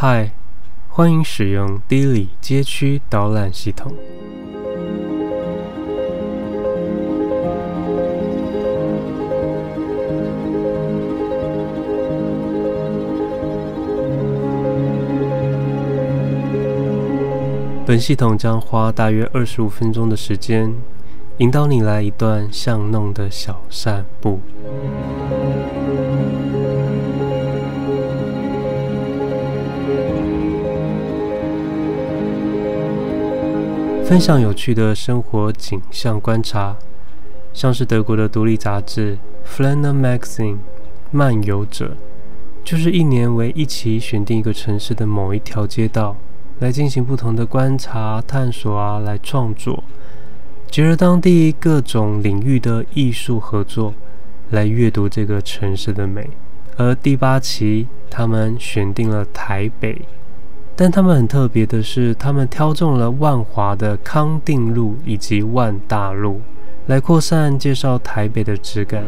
嗨，欢迎使用低里街区导览系统。本系统将花大约二十五分钟的时间，引导你来一段巷弄的小散步。分享有趣的生活景象观察，像是德国的独立杂志《Flanner Magazine》漫游者，就是一年为一期选定一个城市的某一条街道，来进行不同的观察、探索啊，来创作，结合当地各种领域的艺术合作，来阅读这个城市的美。而第八期，他们选定了台北。但他们很特别的是，他们挑中了万华的康定路以及万大路，来扩散介绍台北的质感。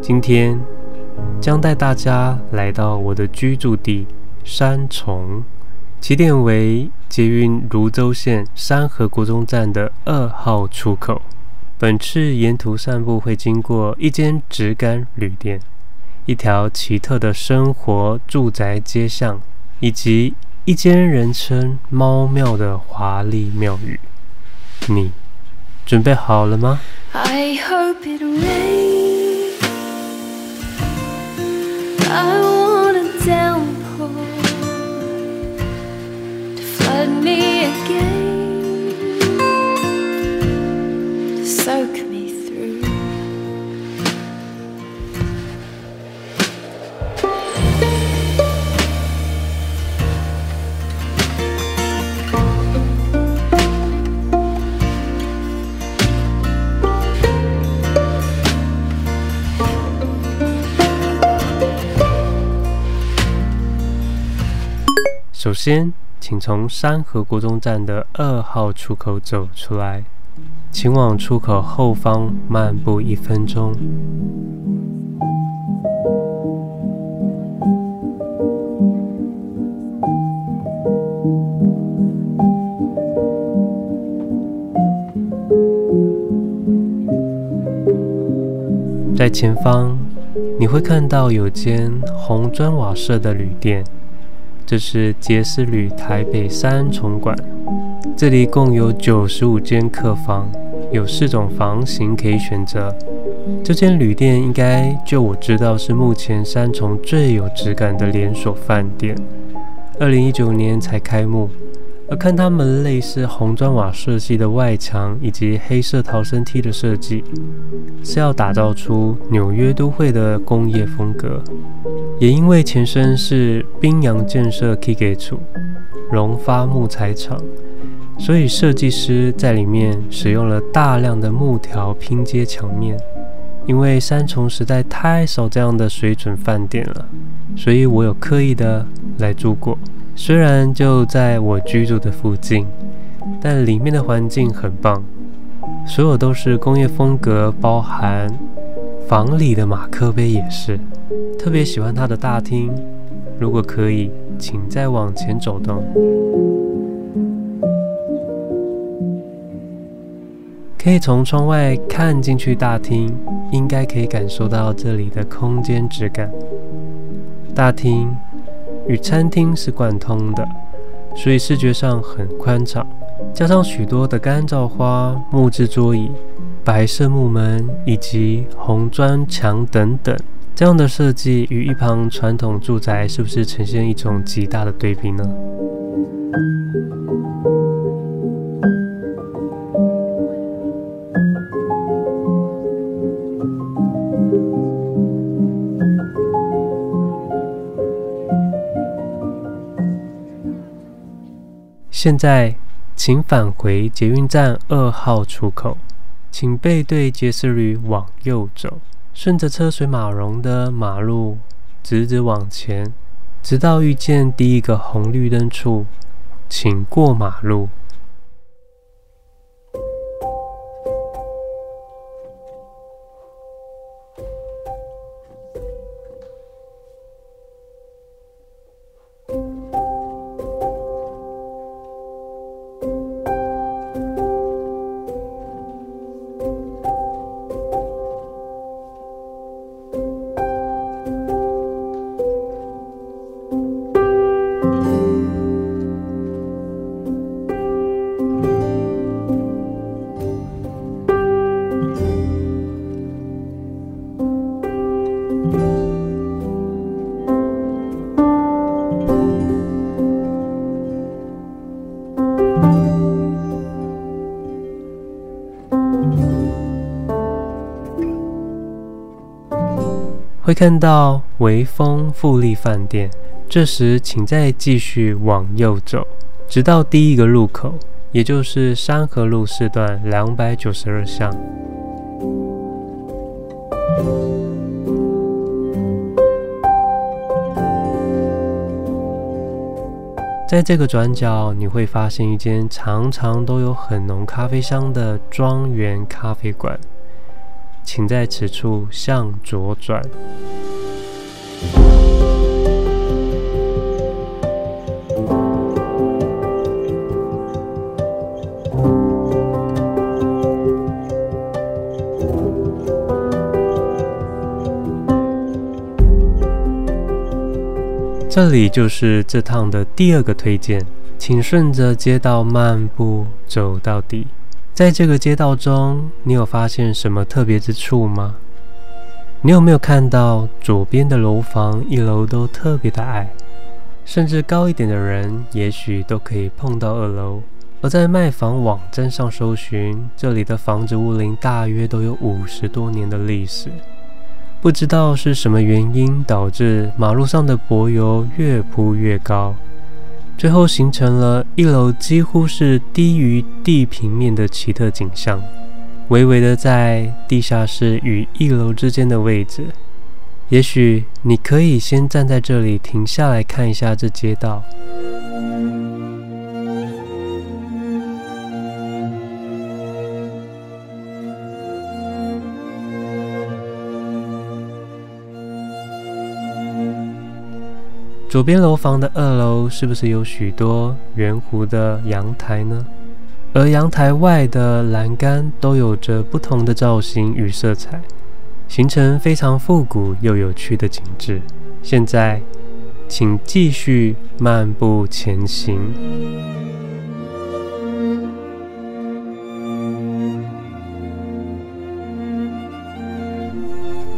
今天。将带大家来到我的居住地山重，起点为捷运芦洲线山河国中站的二号出口。本次沿途散步会经过一间质感旅店，一条奇特的生活住宅街巷，以及一间人称猫庙的华丽庙宇。你准备好了吗？I 先，请从三河国中站的二号出口走出来，请往出口后方漫步一分钟。在前方，你会看到有间红砖瓦舍的旅店。这是杰斯旅台北三重馆，这里共有九十五间客房，有四种房型可以选择。这间旅店应该就我知道是目前三重最有质感的连锁饭店，二零一九年才开幕。看他们类似红砖瓦设计的外墙以及黑色逃生梯的设计，是要打造出纽约都会的工业风格。也因为前身是滨洋建设 k i g e t u 荣发木材厂，所以设计师在里面使用了大量的木条拼接墙面。因为三重实在太少这样的水准饭店了，所以我有刻意的来住过。虽然就在我居住的附近，但里面的环境很棒，所有都是工业风格，包含房里的马克杯也是。特别喜欢它的大厅，如果可以，请再往前走动，可以从窗外看进去大厅，应该可以感受到这里的空间质感。大厅。与餐厅是贯通的，所以视觉上很宽敞。加上许多的干燥花、木质桌椅、白色木门以及红砖墙等等，这样的设计与一旁传统住宅是不是呈现一种极大的对比呢？现在，请返回捷运站二号出口，请背对杰斯旅往右走，顺着车水马龙的马路直直往前，直到遇见第一个红绿灯处，请过马路。看到微风富丽饭店，这时请再继续往右走，直到第一个路口，也就是山河路四段两百九十二巷。在这个转角，你会发现一间常常都有很浓咖啡香的庄园咖啡馆。请在此处向左转。这里就是这趟的第二个推荐，请顺着街道漫步走到底。在这个街道中，你有发现什么特别之处吗？你有没有看到左边的楼房一楼都特别的矮，甚至高一点的人也许都可以碰到二楼？而在卖房网站上搜寻，这里的房子屋龄大约都有五十多年的历史。不知道是什么原因导致马路上的柏油越铺越高。最后形成了一楼几乎是低于地平面的奇特景象，微微的在地下室与一楼之间的位置。也许你可以先站在这里停下来看一下这街道。左边楼房的二楼是不是有许多圆弧的阳台呢？而阳台外的栏杆都有着不同的造型与色彩，形成非常复古又有趣的景致。现在，请继续漫步前行，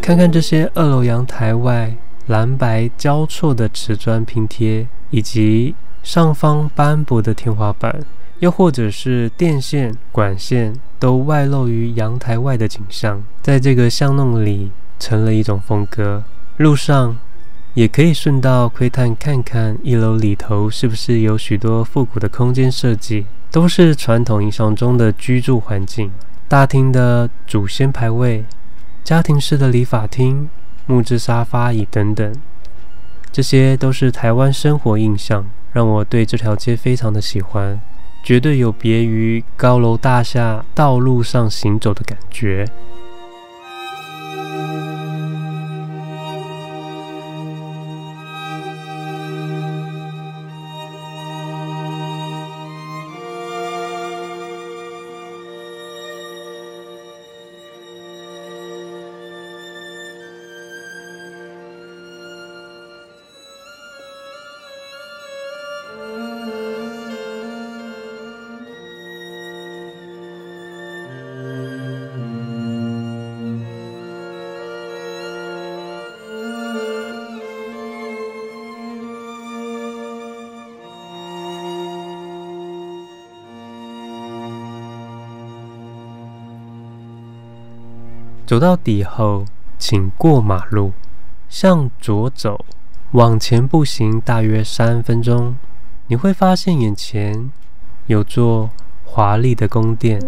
看看这些二楼阳台外。蓝白交错的瓷砖拼贴，以及上方斑驳的天花板，又或者是电线、管线都外露于阳台外的景象，在这个巷弄里成了一种风格。路上也可以顺道窥探看看一楼里头是不是有许多复古的空间设计，都是传统印象中的居住环境。大厅的祖先牌位，家庭式的理发厅。木质沙发椅等等，这些都是台湾生活印象，让我对这条街非常的喜欢，绝对有别于高楼大厦道路上行走的感觉。走到底后，请过马路，向左走，往前步行大约三分钟，你会发现眼前有座华丽的宫殿。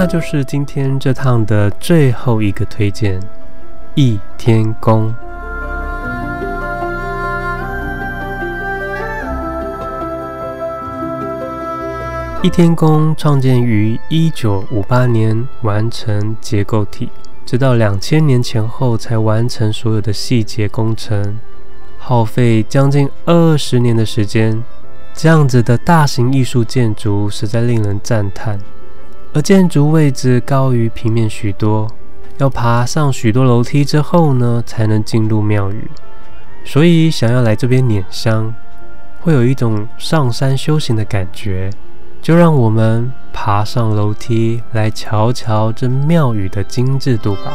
那就是今天这趟的最后一个推荐——一天宫。一天宫创建于一九五八年，完成结构体，直到两千年前后才完成所有的细节工程，耗费将近二十年的时间。这样子的大型艺术建筑实在令人赞叹。而建筑位置高于平面许多，要爬上许多楼梯之后呢，才能进入庙宇。所以想要来这边拈香，会有一种上山修行的感觉。就让我们爬上楼梯来瞧瞧这庙宇的精致度吧。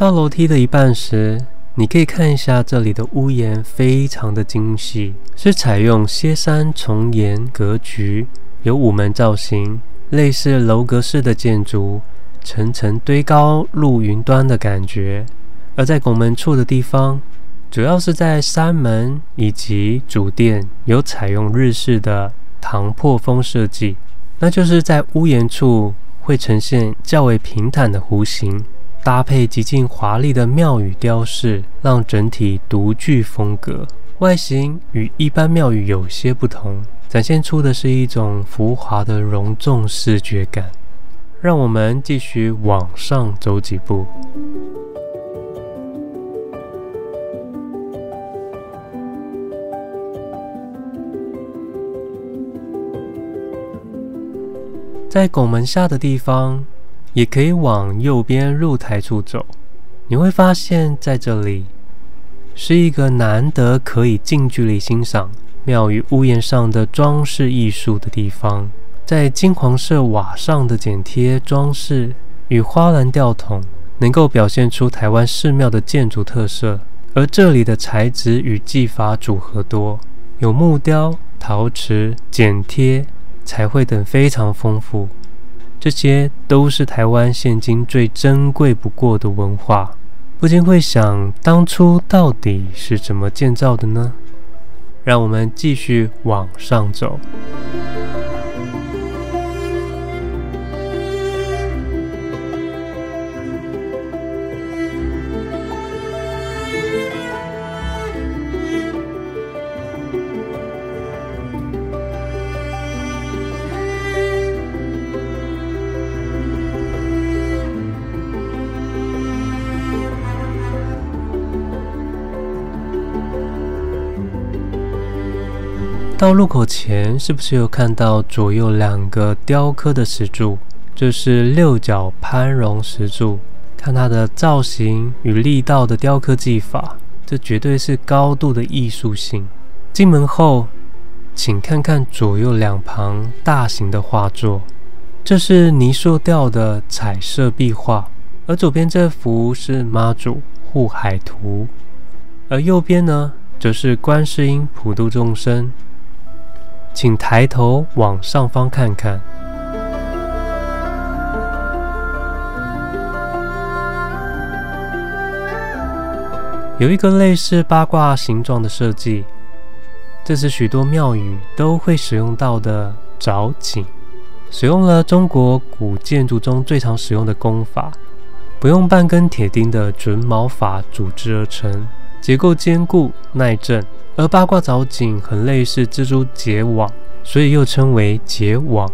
到楼梯的一半时，你可以看一下这里的屋檐，非常的精细，是采用歇山重檐格局，有午门造型，类似楼阁式的建筑，层层堆高入云端的感觉。而在拱门处的地方，主要是在山门以及主殿有采用日式的唐破风设计，那就是在屋檐处会呈现较为平坦的弧形。搭配极尽华丽的庙宇雕饰，让整体独具风格。外形与一般庙宇有些不同，展现出的是一种浮华的隆重视觉感。让我们继续往上走几步。在拱门下的地方。也可以往右边入台处走，你会发现在这里是一个难得可以近距离欣赏庙宇屋檐上的装饰艺术的地方。在金黄色瓦上的剪贴装饰与花篮吊桶，能够表现出台湾寺庙的建筑特色。而这里的材质与技法组合多，有木雕、陶瓷、剪贴、彩绘等，非常丰富。这些都是台湾现今最珍贵不过的文化，不禁会想，当初到底是怎么建造的呢？让我们继续往上走。到入口前，是不是有看到左右两个雕刻的石柱？这是六角攀龙石柱，看它的造型与力道的雕刻技法，这绝对是高度的艺术性。进门后，请看看左右两旁大型的画作，这是泥塑雕的彩色壁画，而左边这幅是妈祖护海图，而右边呢，则是观世音普度众生。请抬头往上方看看，有一个类似八卦形状的设计，这是许多庙宇都会使用到的藻井，使用了中国古建筑中最常使用的工法，不用半根铁钉的准卯法组织而成，结构坚固耐震。而八卦藻井很类似蜘蛛结网，所以又称为结网。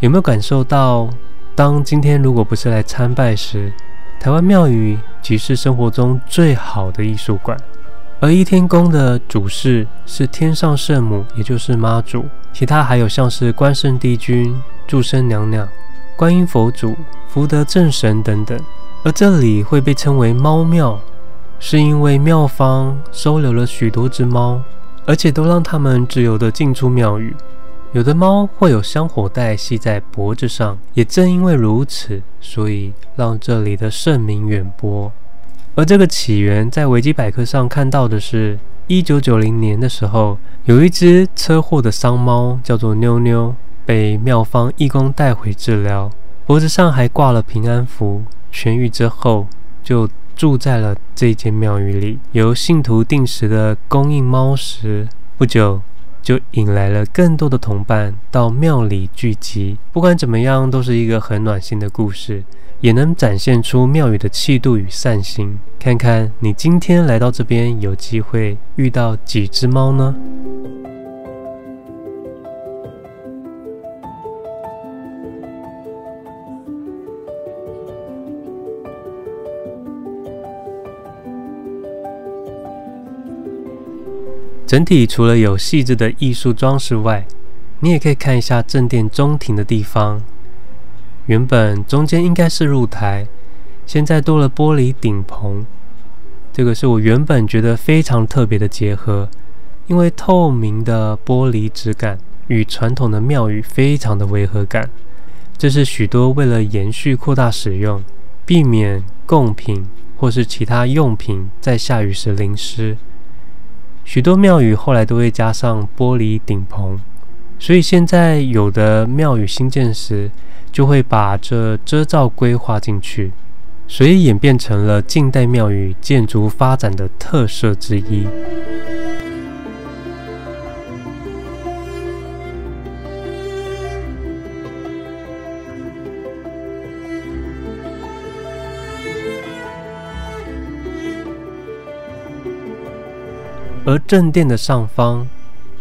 有没有感受到，当今天如果不是来参拜时，台湾庙宇即是生活中最好的艺术馆。而一天宫的主事是天上圣母，也就是妈祖，其他还有像是关圣帝君、注生娘娘、观音佛祖、福德正神等等。而这里会被称为猫庙。是因为庙方收留了许多只猫，而且都让它们自由地进出庙宇。有的猫会有香火袋系在脖子上，也正因为如此，所以让这里的盛名远播。而这个起源在维基百科上看到的是，一九九零年的时候，有一只车祸的丧猫叫做妞妞，被庙方义工带回治疗，脖子上还挂了平安符。痊愈之后，就住在了这间庙宇里，由信徒定时的供应猫食。不久，就引来了更多的同伴到庙里聚集。不管怎么样，都是一个很暖心的故事，也能展现出庙宇的气度与善心。看看你今天来到这边，有机会遇到几只猫呢？整体除了有细致的艺术装饰外，你也可以看一下正殿中庭的地方。原本中间应该是露台，现在多了玻璃顶棚。这个是我原本觉得非常特别的结合，因为透明的玻璃质感与传统的庙宇非常的违和感。这是许多为了延续扩大使用，避免贡品或是其他用品在下雨时淋湿。许多庙宇后来都会加上玻璃顶棚，所以现在有的庙宇新建时就会把这遮罩规划进去，所以演变成了近代庙宇建筑发展的特色之一。而正殿的上方，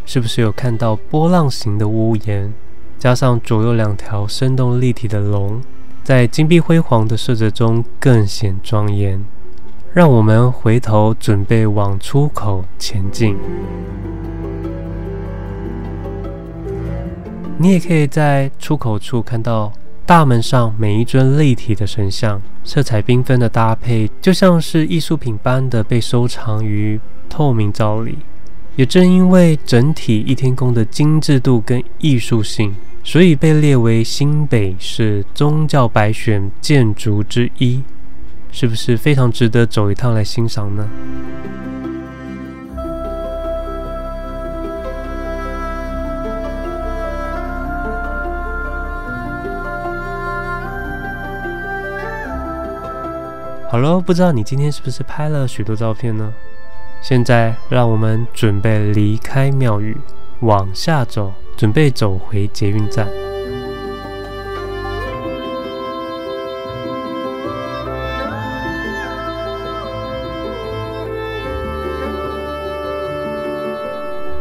是不是有看到波浪形的屋檐，加上左右两条生动立体的龙，在金碧辉煌的色泽中更显庄严。让我们回头准备往出口前进。你也可以在出口处看到大门上每一尊立体的神像，色彩缤纷的搭配，就像是艺术品般的被收藏于。透明罩里，也正因为整体一天宫的精致度跟艺术性，所以被列为新北市宗教百选建筑之一，是不是非常值得走一趟来欣赏呢？好喽，不知道你今天是不是拍了许多照片呢？现在，让我们准备离开庙宇，往下走，准备走回捷运站。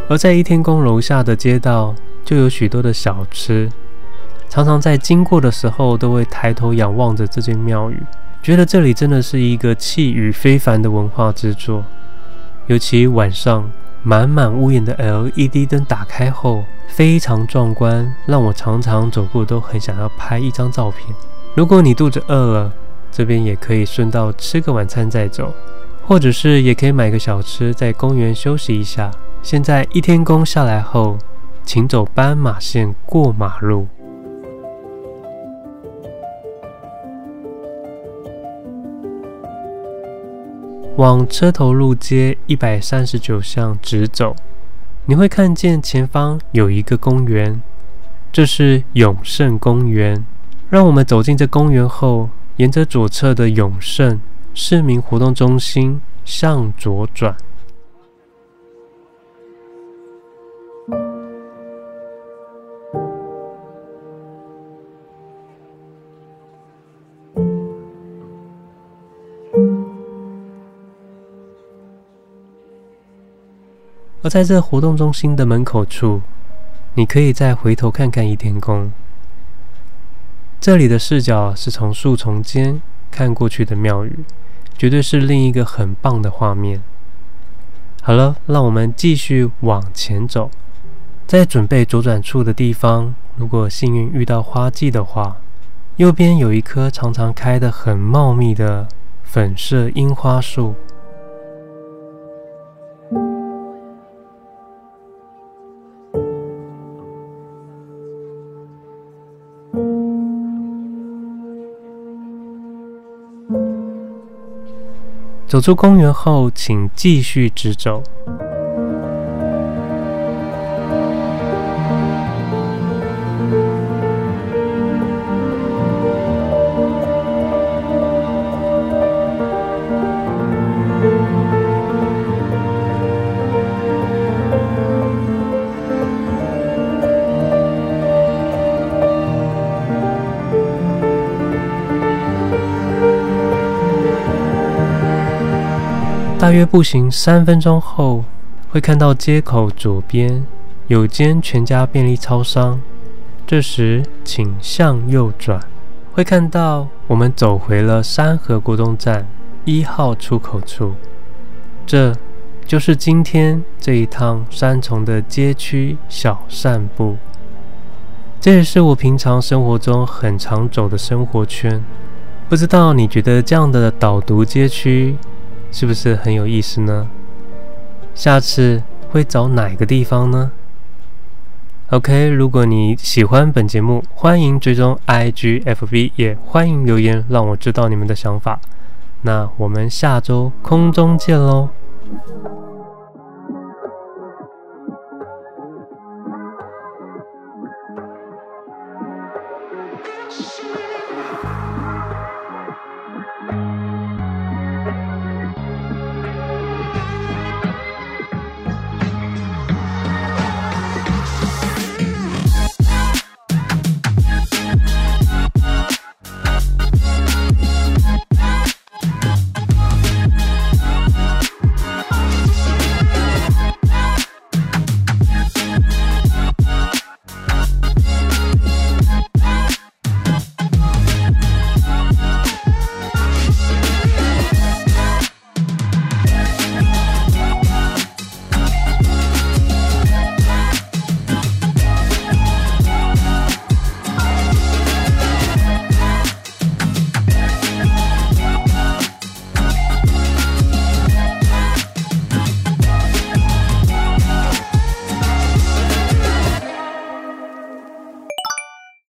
而在一天宫楼下的街道，就有许多的小吃，常常在经过的时候，都会抬头仰望着这间庙宇，觉得这里真的是一个气宇非凡的文化之作。尤其晚上，满满屋檐的 LED 灯打开后，非常壮观，让我常常走过都很想要拍一张照片。如果你肚子饿了，这边也可以顺道吃个晚餐再走，或者是也可以买个小吃，在公园休息一下。现在一天工下来后，请走斑马线过马路。往车头路街一百三十九巷直走，你会看见前方有一个公园，这是永盛公园。让我们走进这公园后，沿着左侧的永盛市民活动中心向左转。而在这活动中心的门口处，你可以再回头看看一天宫。这里的视角是从树丛间看过去的庙宇，绝对是另一个很棒的画面。好了，让我们继续往前走。在准备左转处的地方，如果幸运遇到花季的话，右边有一棵常常开得很茂密的粉色樱花树。走出公园后，请继续直走。大约步行三分钟后，会看到街口左边有间全家便利超商。这时，请向右转，会看到我们走回了山河国中站一号出口处。这就是今天这一趟三重的街区小散步。这也是我平常生活中很常走的生活圈。不知道你觉得这样的导读街区是不是很有意思呢？下次会找哪个地方呢？OK，如果你喜欢本节目，欢迎追踪 IGFB，也欢迎留言让我知道你们的想法。那我们下周空中见喽！